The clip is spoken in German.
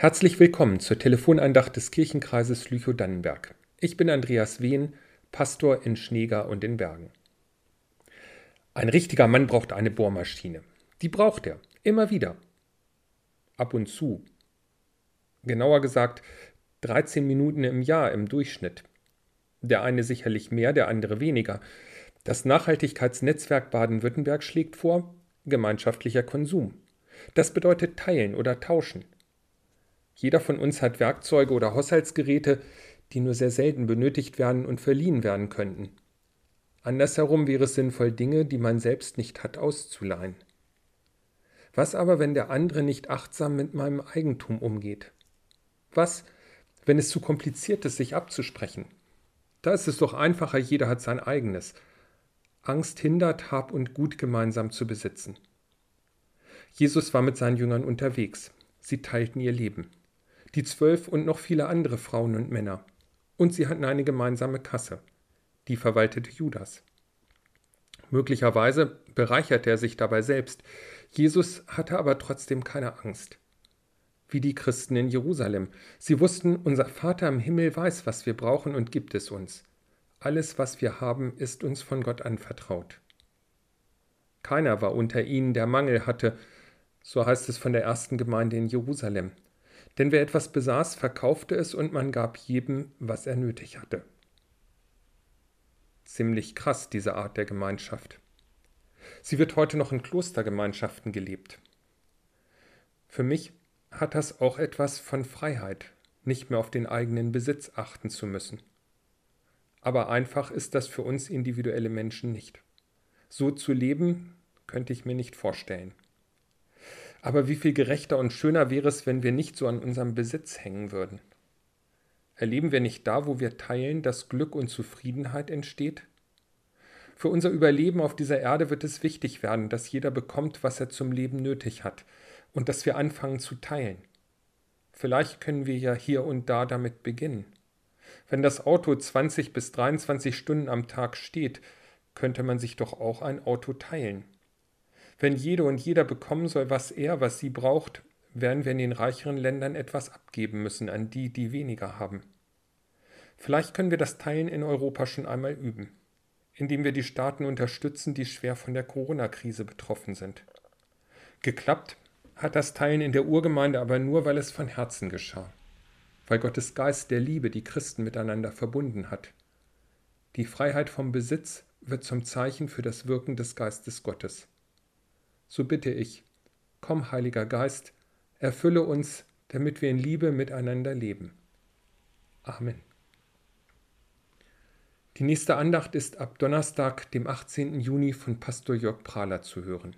Herzlich willkommen zur Telefonandacht des Kirchenkreises Lüchow-Dannenberg. Ich bin Andreas Wehn, Pastor in Schneegar und in Bergen. Ein richtiger Mann braucht eine Bohrmaschine. Die braucht er, immer wieder. Ab und zu. Genauer gesagt, 13 Minuten im Jahr im Durchschnitt. Der eine sicherlich mehr, der andere weniger. Das Nachhaltigkeitsnetzwerk Baden-Württemberg schlägt vor, gemeinschaftlicher Konsum. Das bedeutet teilen oder tauschen. Jeder von uns hat Werkzeuge oder Haushaltsgeräte, die nur sehr selten benötigt werden und verliehen werden könnten. Andersherum wäre es sinnvoll, Dinge, die man selbst nicht hat, auszuleihen. Was aber, wenn der andere nicht achtsam mit meinem Eigentum umgeht? Was, wenn es zu kompliziert ist, sich abzusprechen? Da ist es doch einfacher, jeder hat sein eigenes. Angst hindert, Hab und Gut gemeinsam zu besitzen. Jesus war mit seinen Jüngern unterwegs. Sie teilten ihr Leben die zwölf und noch viele andere Frauen und Männer. Und sie hatten eine gemeinsame Kasse. Die verwaltete Judas. Möglicherweise bereicherte er sich dabei selbst. Jesus hatte aber trotzdem keine Angst. Wie die Christen in Jerusalem. Sie wussten, unser Vater im Himmel weiß, was wir brauchen und gibt es uns. Alles, was wir haben, ist uns von Gott anvertraut. Keiner war unter ihnen, der Mangel hatte, so heißt es von der ersten Gemeinde in Jerusalem. Denn wer etwas besaß, verkaufte es und man gab jedem, was er nötig hatte. Ziemlich krass, diese Art der Gemeinschaft. Sie wird heute noch in Klostergemeinschaften gelebt. Für mich hat das auch etwas von Freiheit, nicht mehr auf den eigenen Besitz achten zu müssen. Aber einfach ist das für uns individuelle Menschen nicht. So zu leben, könnte ich mir nicht vorstellen. Aber wie viel gerechter und schöner wäre es, wenn wir nicht so an unserem Besitz hängen würden? Erleben wir nicht da, wo wir teilen, dass Glück und Zufriedenheit entsteht? Für unser Überleben auf dieser Erde wird es wichtig werden, dass jeder bekommt, was er zum Leben nötig hat und dass wir anfangen zu teilen. Vielleicht können wir ja hier und da damit beginnen. Wenn das Auto 20 bis 23 Stunden am Tag steht, könnte man sich doch auch ein Auto teilen. Wenn jede und jeder bekommen soll, was er, was sie braucht, werden wir in den reicheren Ländern etwas abgeben müssen an die, die weniger haben. Vielleicht können wir das Teilen in Europa schon einmal üben, indem wir die Staaten unterstützen, die schwer von der Corona-Krise betroffen sind. Geklappt hat das Teilen in der Urgemeinde aber nur, weil es von Herzen geschah, weil Gottes Geist der Liebe die Christen miteinander verbunden hat. Die Freiheit vom Besitz wird zum Zeichen für das Wirken des Geistes Gottes so bitte ich, komm, Heiliger Geist, erfülle uns, damit wir in Liebe miteinander leben. Amen. Die nächste Andacht ist ab Donnerstag, dem 18. Juni von Pastor Jörg Prahler zu hören.